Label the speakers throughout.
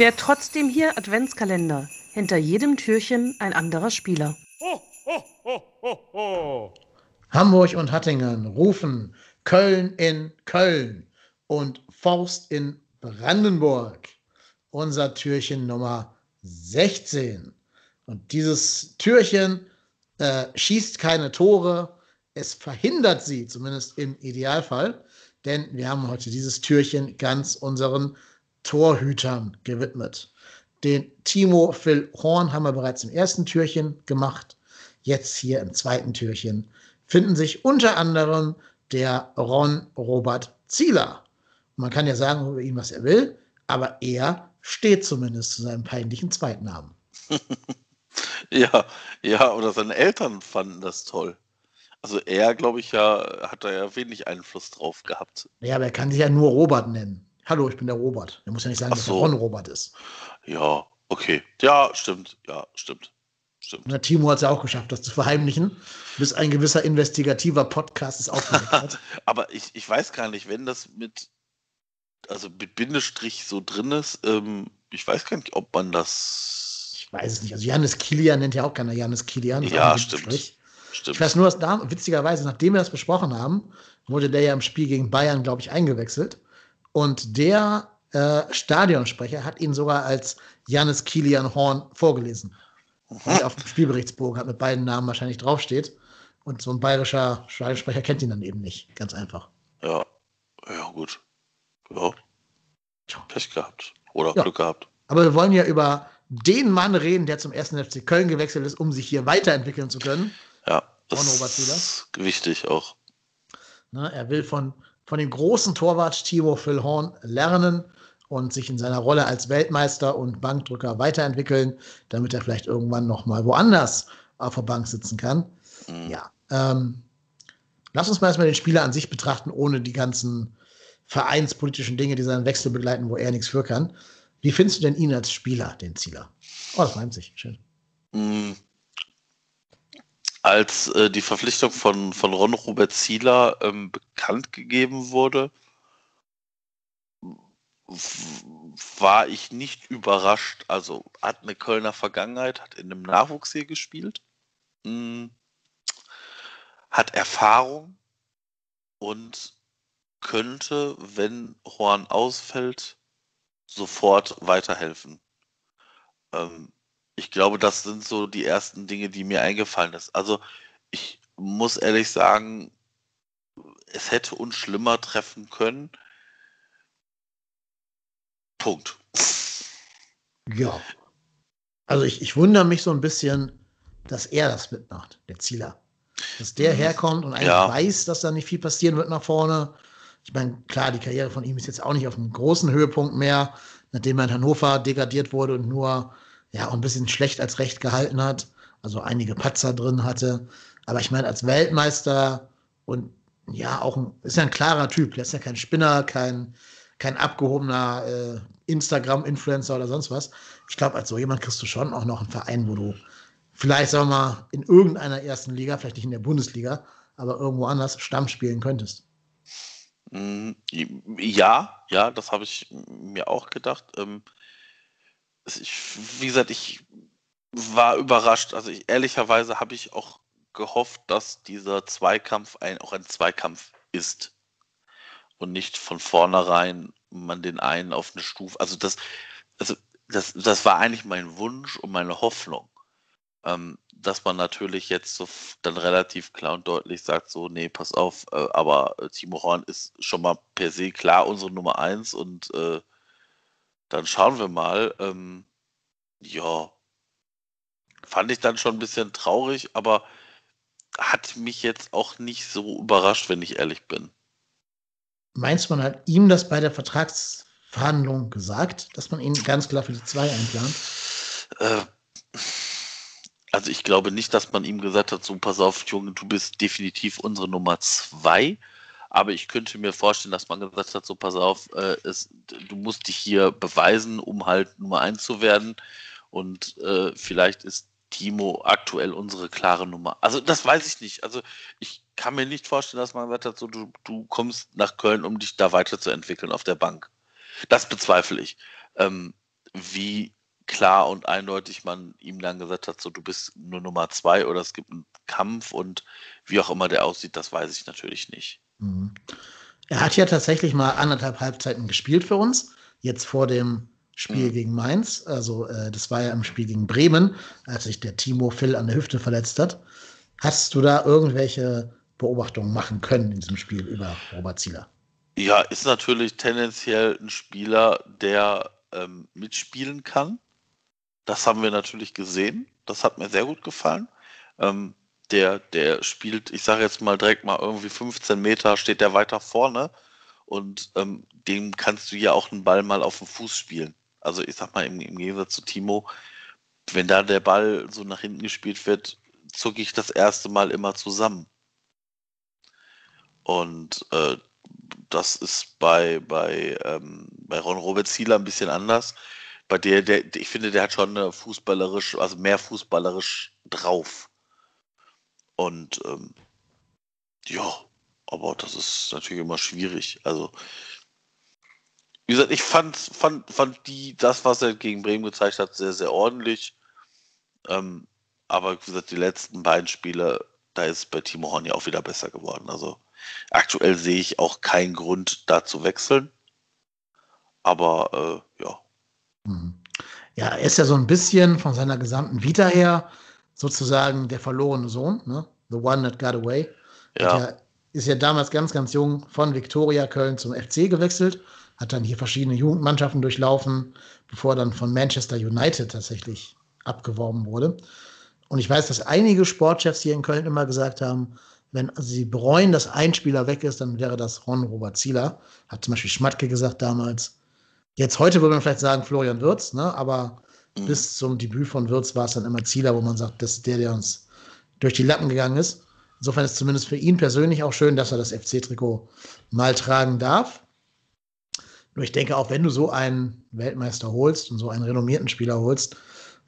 Speaker 1: Wer trotzdem hier Adventskalender. Hinter jedem Türchen ein anderer Spieler. Ho, ho,
Speaker 2: ho, Hamburg und Hattingen rufen Köln in Köln und Faust in Brandenburg. Unser Türchen Nummer 16. Und dieses Türchen äh, schießt keine Tore, es verhindert sie, zumindest im Idealfall, denn wir haben heute dieses Türchen ganz unseren Torhütern gewidmet. Den Timo Phil Horn haben wir bereits im ersten Türchen gemacht. Jetzt hier im zweiten Türchen finden sich unter anderem der Ron Robert Zieler. Man kann ja sagen über ihn, was er will, aber er steht zumindest zu seinem peinlichen Zweitnamen.
Speaker 3: ja, ja, oder seine Eltern fanden das toll. Also er, glaube ich, ja, hat da ja wenig Einfluss drauf gehabt.
Speaker 2: Ja, aber er kann sich ja nur Robert nennen. Hallo, ich bin der Robert. Er muss ja nicht sagen, so. dass er Ron Robert ist.
Speaker 3: Ja, okay. Ja, stimmt. Ja, stimmt. Stimmt.
Speaker 2: Na, Timo hat es ja auch geschafft, das zu verheimlichen, bis ein gewisser investigativer Podcast es aufgedeckt hat.
Speaker 3: Aber ich, ich weiß gar nicht, wenn das mit, also mit Bindestrich so drin ist, ähm, ich weiß gar nicht, ob man das.
Speaker 2: Ich weiß es nicht. Also Janis Kilian nennt ja auch keiner Janis Kilian.
Speaker 3: Ja, stimmt.
Speaker 2: Stimmt. Ich weiß nur, dass da, witzigerweise, nachdem wir das besprochen haben, wurde der ja im Spiel gegen Bayern, glaube ich, eingewechselt. Und der äh, Stadionsprecher hat ihn sogar als Janis Kilian Horn vorgelesen. Mhm. auf dem Spielberichtsbogen hat mit beiden Namen wahrscheinlich draufsteht. Und so ein bayerischer Stadionsprecher kennt ihn dann eben nicht. Ganz einfach.
Speaker 3: Ja, ja, gut. Ja. Pech gehabt. Oder ja. Glück gehabt.
Speaker 2: Aber wir wollen ja über den Mann reden, der zum ersten FC Köln gewechselt ist, um sich hier weiterentwickeln zu können.
Speaker 3: Ja, das ist wichtig auch.
Speaker 2: Na, er will von, von dem großen Torwart Timo Philhorn lernen und sich in seiner Rolle als Weltmeister und Bankdrücker weiterentwickeln, damit er vielleicht irgendwann noch mal woanders auf der Bank sitzen kann. Mhm. Ja. Ähm, lass uns mal erstmal den Spieler an sich betrachten, ohne die ganzen vereinspolitischen Dinge, die seinen Wechsel begleiten, wo er nichts für kann. Wie findest du denn ihn als Spieler, den Zieler? Oh, das reimt sich. Schön.
Speaker 3: Als äh, die Verpflichtung von, von Ron Robert Zieler ähm, bekannt gegeben wurde, war ich nicht überrascht. Also hat eine Kölner Vergangenheit, hat in einem Nachwuchs hier gespielt, mh, hm, hat Erfahrung und könnte, wenn Horn ausfällt, sofort weiterhelfen. Ähm, ich glaube, das sind so die ersten Dinge, die mir eingefallen ist. Also ich muss ehrlich sagen, es hätte uns schlimmer treffen können. Punkt.
Speaker 2: Ja. Also ich, ich wundere mich so ein bisschen, dass er das mitmacht, der Zieler. Dass der mhm. herkommt und eigentlich ja. weiß, dass da nicht viel passieren wird nach vorne. Ich meine, klar, die Karriere von ihm ist jetzt auch nicht auf einem großen Höhepunkt mehr, nachdem er in Hannover degradiert wurde und nur ja auch ein bisschen schlecht als recht gehalten hat, also einige Patzer drin hatte. Aber ich meine, als Weltmeister und ja, auch ein, ist ja ein klarer Typ. Der ist ja kein Spinner, kein, kein abgehobener äh, Instagram-Influencer oder sonst was. Ich glaube, als so jemand kriegst du schon auch noch einen Verein, wo du vielleicht, sagen wir mal, in irgendeiner ersten Liga, vielleicht nicht in der Bundesliga, aber irgendwo anders Stamm spielen könntest.
Speaker 3: Mm, ja, ja, das habe ich mir auch gedacht. Ähm, ich, wie gesagt, ich war überrascht. Also ich, ehrlicherweise habe ich auch gehofft, dass dieser Zweikampf ein, auch ein Zweikampf ist und nicht von vornherein man den einen auf eine Stufe. Also das, also das, das war eigentlich mein Wunsch und meine Hoffnung, ähm, dass man natürlich jetzt so dann relativ klar und deutlich sagt, so, nee, pass auf, äh, aber Timo Horn ist schon mal per se klar unsere Nummer eins und äh, dann schauen wir mal. Ähm, ja, fand ich dann schon ein bisschen traurig, aber hat mich jetzt auch nicht so überrascht, wenn ich ehrlich bin.
Speaker 2: Meinst du, man hat ihm das bei der Vertragsverhandlung gesagt, dass man ihn ganz klar für die zwei einplant?
Speaker 3: Äh, also ich glaube nicht, dass man ihm gesagt hat, so pass auf, Junge, du bist definitiv unsere Nummer zwei. Aber ich könnte mir vorstellen, dass man gesagt hat, so pass auf, äh, es, du musst dich hier beweisen, um halt Nummer eins zu werden. Und äh, vielleicht ist Timo aktuell unsere klare Nummer. Also das weiß ich nicht. Also ich kann mir nicht vorstellen, dass man gesagt hat, so du, du kommst nach Köln, um dich da weiterzuentwickeln auf der Bank. Das bezweifle ich. Ähm, wie klar und eindeutig man ihm dann gesagt hat, so du bist nur Nummer zwei oder es gibt einen Kampf und wie auch immer der aussieht, das weiß ich natürlich nicht. Mhm.
Speaker 2: Er hat ja tatsächlich mal anderthalb Halbzeiten gespielt für uns, jetzt vor dem Spiel mhm. gegen Mainz. Also äh, das war ja im Spiel gegen Bremen, als sich der Timo Phil an der Hüfte verletzt hat. Hast du da irgendwelche Beobachtungen machen können in diesem Spiel über Robert Zieler?
Speaker 3: Ja, ist natürlich tendenziell ein Spieler, der ähm, mitspielen kann. Das haben wir natürlich gesehen. Das hat mir sehr gut gefallen. Ähm, der, der spielt, ich sage jetzt mal direkt mal irgendwie 15 Meter, steht der weiter vorne und ähm, dem kannst du ja auch einen Ball mal auf den Fuß spielen. Also ich sag mal im, im Gegensatz zu Timo, wenn da der Ball so nach hinten gespielt wird, zucke ich das erste Mal immer zusammen. Und äh, das ist bei, bei, ähm, bei Ron Robert Zieler ein bisschen anders bei der, der, ich finde, der hat schon fußballerisch, also mehr fußballerisch drauf. Und ähm, ja, aber das ist natürlich immer schwierig. Also, wie gesagt, ich fand, fand, fand die, das, was er gegen Bremen gezeigt hat, sehr, sehr ordentlich. Ähm, aber wie gesagt, die letzten beiden Spiele, da ist bei Timo Horn ja auch wieder besser geworden. Also aktuell sehe ich auch keinen Grund, da zu wechseln. Aber äh, ja,
Speaker 2: Mhm. Ja, er ist ja so ein bisschen von seiner gesamten Vita her sozusagen der verlorene Sohn, ne? The one that got away. Ja. Der ist ja damals ganz, ganz jung von Viktoria Köln zum FC gewechselt, hat dann hier verschiedene Jugendmannschaften durchlaufen, bevor er dann von Manchester United tatsächlich abgeworben wurde. Und ich weiß, dass einige Sportchefs hier in Köln immer gesagt haben, wenn sie bereuen, dass ein Spieler weg ist, dann wäre das Ron Robert Zieler. Hat zum Beispiel Schmatke gesagt damals. Jetzt heute würde man vielleicht sagen Florian Wirtz, ne? aber mhm. bis zum Debüt von Wirtz war es dann immer Zieler, wo man sagt, das ist der, der uns durch die Lappen gegangen ist. Insofern ist es zumindest für ihn persönlich auch schön, dass er das FC-Trikot mal tragen darf. Nur ich denke, auch wenn du so einen Weltmeister holst und so einen renommierten Spieler holst,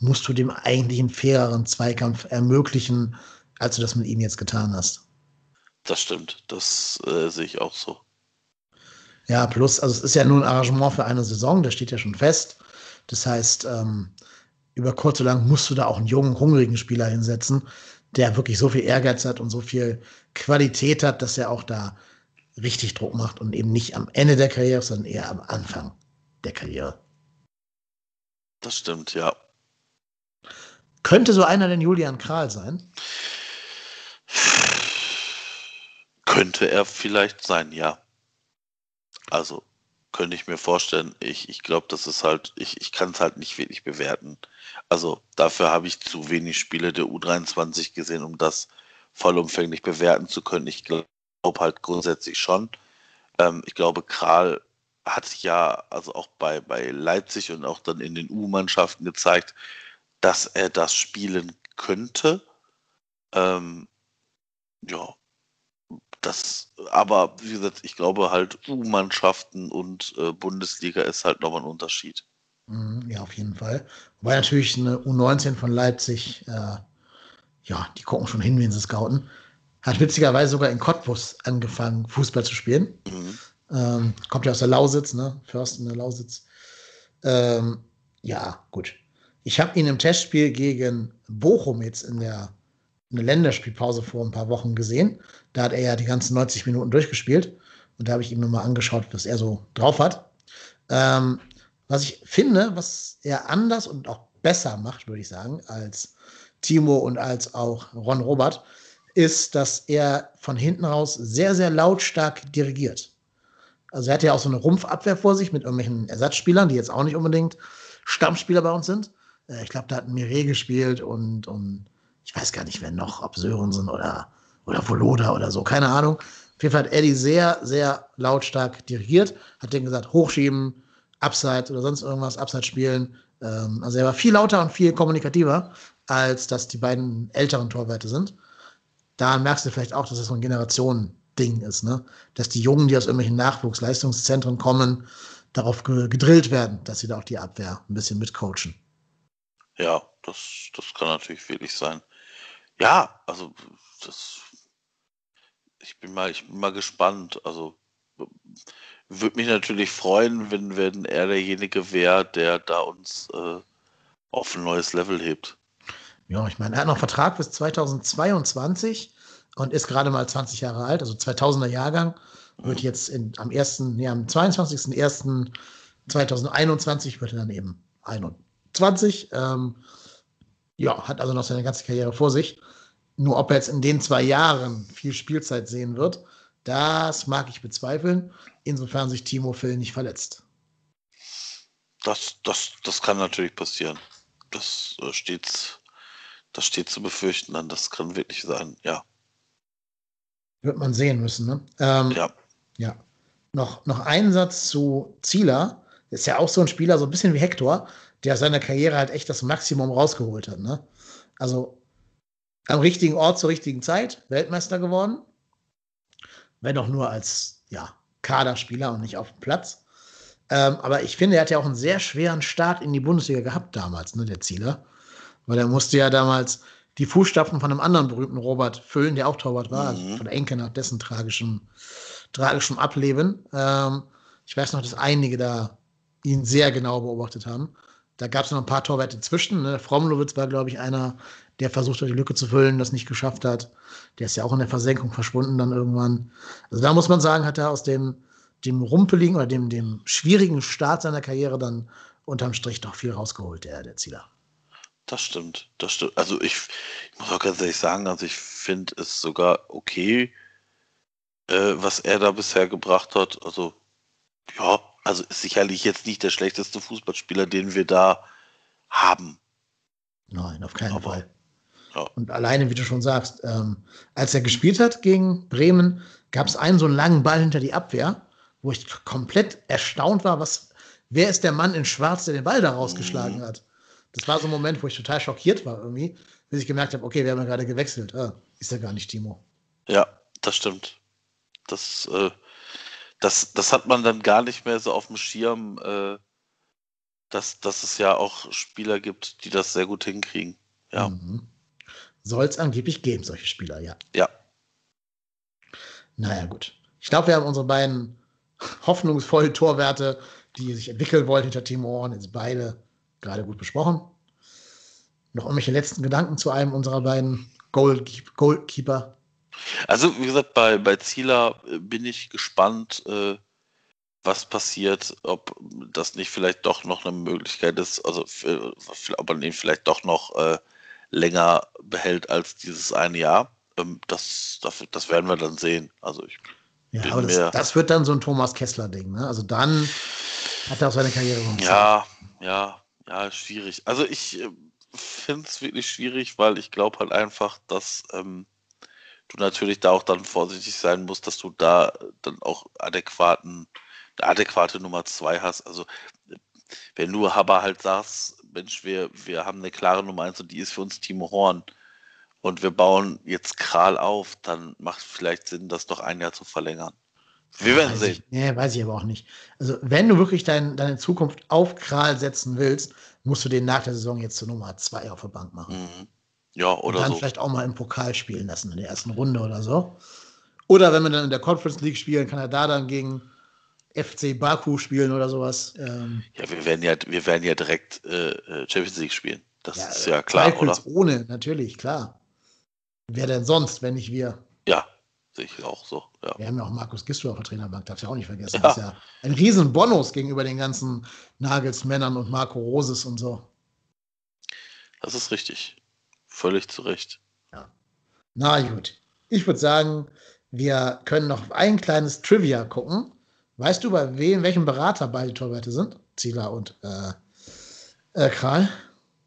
Speaker 2: musst du dem eigentlich einen faireren Zweikampf ermöglichen, als du das mit ihm jetzt getan hast.
Speaker 3: Das stimmt, das äh, sehe ich auch so.
Speaker 2: Ja, plus, also es ist ja nur ein Arrangement für eine Saison, das steht ja schon fest. Das heißt, ähm, über kurz oder lang musst du da auch einen jungen, hungrigen Spieler hinsetzen, der wirklich so viel Ehrgeiz hat und so viel Qualität hat, dass er auch da richtig Druck macht und eben nicht am Ende der Karriere, sondern eher am Anfang der Karriere.
Speaker 3: Das stimmt, ja.
Speaker 2: Könnte so einer denn Julian Kral sein?
Speaker 3: Könnte er vielleicht sein, ja. Also könnte ich mir vorstellen, ich, ich glaube, das ist halt, ich, ich kann es halt nicht wirklich bewerten. Also dafür habe ich zu wenig Spiele der U23 gesehen, um das vollumfänglich bewerten zu können. Ich glaube halt grundsätzlich schon. Ähm, ich glaube, Kral hat ja also auch bei, bei Leipzig und auch dann in den U-Mannschaften gezeigt, dass er das spielen könnte. Ähm, ja, das, aber wie gesagt, ich glaube halt U-Mannschaften und äh, Bundesliga ist halt nochmal ein Unterschied.
Speaker 2: Mhm, ja, auf jeden Fall. Wobei natürlich eine U19 von Leipzig, äh, ja, die gucken schon hin, wen sie scouten. Hat witzigerweise sogar in Cottbus angefangen, Fußball zu spielen. Mhm. Ähm, kommt ja aus der Lausitz, ne? Fürsten der Lausitz. Ähm, ja, gut. Ich habe ihn im Testspiel gegen Bochum jetzt in der eine Länderspielpause vor ein paar Wochen gesehen. Da hat er ja die ganzen 90 Minuten durchgespielt. Und da habe ich ihm nochmal angeschaut, was er so drauf hat. Ähm, was ich finde, was er anders und auch besser macht, würde ich sagen, als Timo und als auch Ron Robert, ist, dass er von hinten raus sehr, sehr lautstark dirigiert. Also er hat ja auch so eine Rumpfabwehr vor sich mit irgendwelchen Ersatzspielern, die jetzt auch nicht unbedingt Stammspieler bei uns sind. Äh, ich glaube, da hat Mire gespielt und, und ich weiß gar nicht, wer noch, ob Sörensen oder, oder Voloda oder so, keine Ahnung. Auf jeden Fall hat Eddie sehr, sehr lautstark dirigiert, hat denen gesagt, hochschieben, Abseits oder sonst irgendwas, Abseits spielen. Ähm, also er war viel lauter und viel kommunikativer, als dass die beiden älteren Torwerte sind. Da merkst du vielleicht auch, dass das so ein Generationending ist, ne? Dass die Jungen, die aus irgendwelchen Nachwuchsleistungszentren kommen, darauf gedrillt werden, dass sie da auch die Abwehr ein bisschen mitcoachen.
Speaker 3: Ja, das, das kann natürlich wirklich sein. Ja, also das. Ich bin mal, ich bin mal gespannt. Also würde mich natürlich freuen, wenn, wenn er derjenige wäre, der da uns äh, auf ein neues Level hebt.
Speaker 2: Ja, ich meine, er hat noch Vertrag bis 2022 und ist gerade mal 20 Jahre alt, also 2000er Jahrgang. Wird jetzt in, am 1., nee, am 22.01.2021 wird er dann eben 21. Ähm, ja, hat also noch seine ganze Karriere vor sich. Nur ob er jetzt in den zwei Jahren viel Spielzeit sehen wird, das mag ich bezweifeln, insofern sich Timo Phil nicht verletzt.
Speaker 3: Das, das, das kann natürlich passieren. Das äh, steht, das steht zu befürchten, dann das kann wirklich sein, ja.
Speaker 2: Wird man sehen müssen, ne? Ähm,
Speaker 3: ja.
Speaker 2: Ja. Noch, noch ein Satz zu Zieler. Ist ja auch so ein Spieler, so ein bisschen wie Hector, der aus seiner Karriere halt echt das Maximum rausgeholt hat. Ne? Also am richtigen Ort zur richtigen Zeit, Weltmeister geworden. Wenn auch nur als ja, Kaderspieler und nicht auf dem Platz. Ähm, aber ich finde, er hat ja auch einen sehr schweren Start in die Bundesliga gehabt damals, ne, der Zieler. Weil er musste ja damals die Fußstapfen von einem anderen berühmten Robert füllen, der auch Torwart war, mhm. von Enke nach dessen tragischem, tragischem Ableben. Ähm, ich weiß noch, dass einige da ihn sehr genau beobachtet haben. Da gab es noch ein paar Torwerte zwischen. Ne? Fromlowitz war, glaube ich, einer, der versucht hat, die Lücke zu füllen, das nicht geschafft hat. Der ist ja auch in der Versenkung verschwunden dann irgendwann. Also da muss man sagen, hat er aus dem, dem rumpeligen oder dem, dem schwierigen Start seiner Karriere dann unterm Strich doch viel rausgeholt, der, der Zieler.
Speaker 3: Das stimmt, das stimmt. Also ich, ich muss auch ganz ehrlich sagen, also ich finde es sogar okay, äh, was er da bisher gebracht hat. Also ja, also ist sicherlich jetzt nicht der schlechteste Fußballspieler, den wir da haben.
Speaker 2: Nein, auf keinen Aber, Fall. Ja. Und alleine, wie du schon sagst, ähm, als er gespielt hat gegen Bremen, gab es einen so einen langen Ball hinter die Abwehr, wo ich komplett erstaunt war, was, wer ist der Mann in Schwarz, der den Ball da rausgeschlagen mhm. hat. Das war so ein Moment, wo ich total schockiert war irgendwie, bis ich gemerkt habe, okay, wir haben ja gerade gewechselt. Ah, ist ja gar nicht Timo.
Speaker 3: Ja, das stimmt. Das, äh, das, das hat man dann gar nicht mehr so auf dem Schirm, äh, dass, dass es ja auch Spieler gibt, die das sehr gut hinkriegen. Ja. Mhm.
Speaker 2: Soll es angeblich geben, solche Spieler, ja.
Speaker 3: Ja.
Speaker 2: Naja, gut. Ich glaube, wir haben unsere beiden hoffnungsvollen Torwerte, die sich entwickeln wollten hinter Timo Horn, jetzt beide gerade gut besprochen. Noch irgendwelche letzten Gedanken zu einem unserer beiden Goalkeeper?
Speaker 3: Also, wie gesagt, bei, bei Zieler äh, bin ich gespannt, äh, was passiert, ob das nicht vielleicht doch noch eine Möglichkeit ist, also für, ob man ihn vielleicht doch noch äh, länger behält als dieses eine Jahr. Ähm, das, das, das werden wir dann sehen. Also ich
Speaker 2: ja, aber das, das, wird dann so ein Thomas Kessler-Ding, ne? Also dann hat er auch seine Karriere
Speaker 3: noch. Ja, ja, ja, schwierig. Also ich äh, finde es wirklich schwierig, weil ich glaube halt einfach, dass ähm, du natürlich da auch dann vorsichtig sein musst, dass du da dann auch adäquaten, eine adäquate Nummer zwei hast. Also wenn du aber halt sagst, Mensch, wir, wir haben eine klare Nummer eins und die ist für uns Timo Horn und wir bauen jetzt Kral auf, dann macht es vielleicht Sinn, das doch ein Jahr zu verlängern. Wir werden
Speaker 2: weiß
Speaker 3: sehen.
Speaker 2: Ich, nee, weiß ich aber auch nicht. Also, wenn du wirklich dein, deine Zukunft auf Kral setzen willst, musst du den nach der Saison jetzt zur Nummer 2 auf der Bank machen. Mhm.
Speaker 3: Ja, oder
Speaker 2: und dann
Speaker 3: so.
Speaker 2: vielleicht auch mal im Pokal spielen lassen in der ersten Runde oder so. Oder wenn wir dann in der Conference League spielen, kann er da dann gegen FC Baku spielen oder sowas. Ähm,
Speaker 3: ja, wir werden ja, wir werden ja direkt äh, äh Champions League spielen. Das ja, ist ja klar, oder?
Speaker 2: ohne, natürlich, klar. Wer denn sonst, wenn nicht wir?
Speaker 3: Ja, Sehe ich auch so. Ja.
Speaker 2: Wir haben ja auch Markus Gisto auf der Trainerbank, darfst du auch nicht vergessen. Ja. Das ist ja ein riesen Bonus gegenüber den ganzen Nagelsmännern und Marco Roses und so.
Speaker 3: Das ist richtig. Völlig zu Recht.
Speaker 2: Ja. Na gut. Ich würde sagen, wir können noch ein kleines Trivia gucken. Weißt du, bei wem, welchem Berater beide Torwerte sind? Zieler und äh, äh, Kral?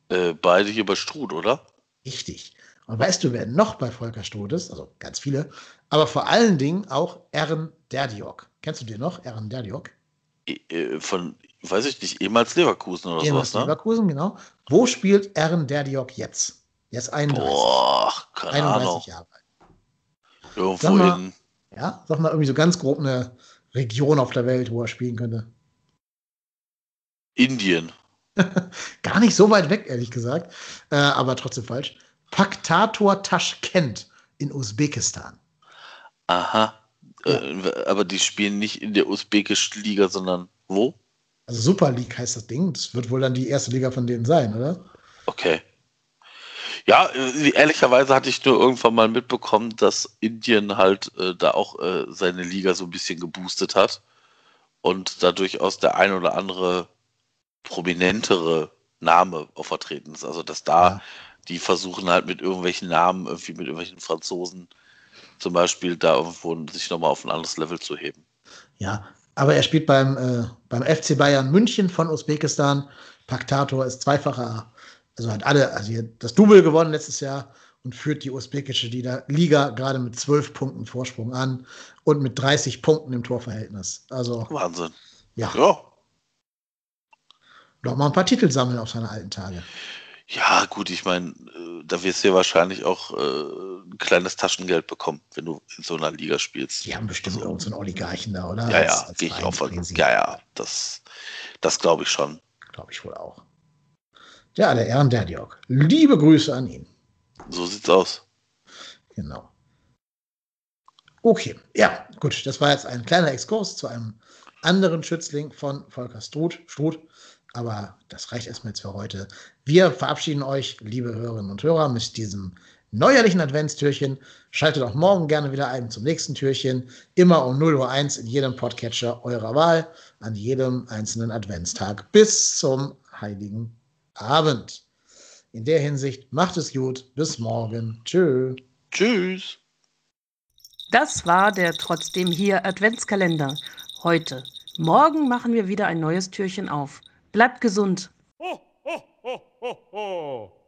Speaker 3: Äh, beide hier bei Struth, oder?
Speaker 2: Richtig. Und weißt du, wer noch bei Volker Struth ist? Also ganz viele. Aber vor allen Dingen auch Ern Derdiok. Kennst du den noch, Ern Derdiok?
Speaker 3: Äh, von, weiß ich nicht, ehemals Leverkusen oder ehemals
Speaker 2: sowas, ne? Leverkusen, genau. Wo spielt Ern Derdiok jetzt? Der ist 31.
Speaker 3: Boah, keine 31 Ahnung. Jahre alt. Irgendwo
Speaker 2: mal, in. Ja, sag mal irgendwie so ganz grob eine Region auf der Welt, wo er spielen könnte.
Speaker 3: Indien.
Speaker 2: Gar nicht so weit weg, ehrlich gesagt. Äh, aber trotzdem falsch. Paktator Taschkent in Usbekistan.
Speaker 3: Aha. Ja. Äh, aber die spielen nicht in der usbekischen Liga, sondern wo?
Speaker 2: Also Super League heißt das Ding. Das wird wohl dann die erste Liga von denen sein, oder?
Speaker 3: Okay. Ja, äh, ehrlicherweise hatte ich nur irgendwann mal mitbekommen, dass Indien halt äh, da auch äh, seine Liga so ein bisschen geboostet hat und da durchaus der ein oder andere prominentere Name auch vertreten ist. Also dass da ja. die versuchen halt mit irgendwelchen Namen, irgendwie mit irgendwelchen Franzosen zum Beispiel da irgendwo sich nochmal auf ein anderes Level zu heben.
Speaker 2: Ja, aber er spielt beim, äh, beim FC Bayern München von Usbekistan. Paktator ist zweifacher, also hat alle, also das Double gewonnen letztes Jahr und führt die usbekische Liga gerade mit zwölf Punkten Vorsprung an und mit 30 Punkten im Torverhältnis. Also
Speaker 3: Wahnsinn.
Speaker 2: Ja. ja. Noch mal ein paar Titel sammeln auf seine alten Tage.
Speaker 3: Ja, gut, ich meine, äh, da wirst du ja wahrscheinlich auch äh, ein kleines Taschengeld bekommen, wenn du in so einer Liga spielst.
Speaker 2: Die haben bestimmt also, irgendeinen Oligarchen da, oder?
Speaker 3: Ja, ja, gehe ich auch von. Ja, ja, das, das glaube ich schon.
Speaker 2: Glaube ich wohl auch. Ja, der Ehren der Jörg. Liebe Grüße an ihn.
Speaker 3: So sieht's aus.
Speaker 2: Genau. Okay, ja, gut, das war jetzt ein kleiner Exkurs zu einem anderen Schützling von Volker Struth. Struth. Aber das reicht erstmal jetzt für heute. Wir verabschieden euch, liebe Hörerinnen und Hörer, mit diesem neuerlichen Adventstürchen. Schaltet auch morgen gerne wieder ein zum nächsten Türchen. Immer um 0.01 Uhr in jedem Podcatcher eurer Wahl, an jedem einzelnen Adventstag bis zum Heiligen Abend. In der Hinsicht macht es gut. Bis morgen. Tschö.
Speaker 3: Tschüss.
Speaker 1: Das war der trotzdem hier Adventskalender. Heute. Morgen machen wir wieder ein neues Türchen auf. Bleibt gesund. Ho, ho, ho, ho, ho.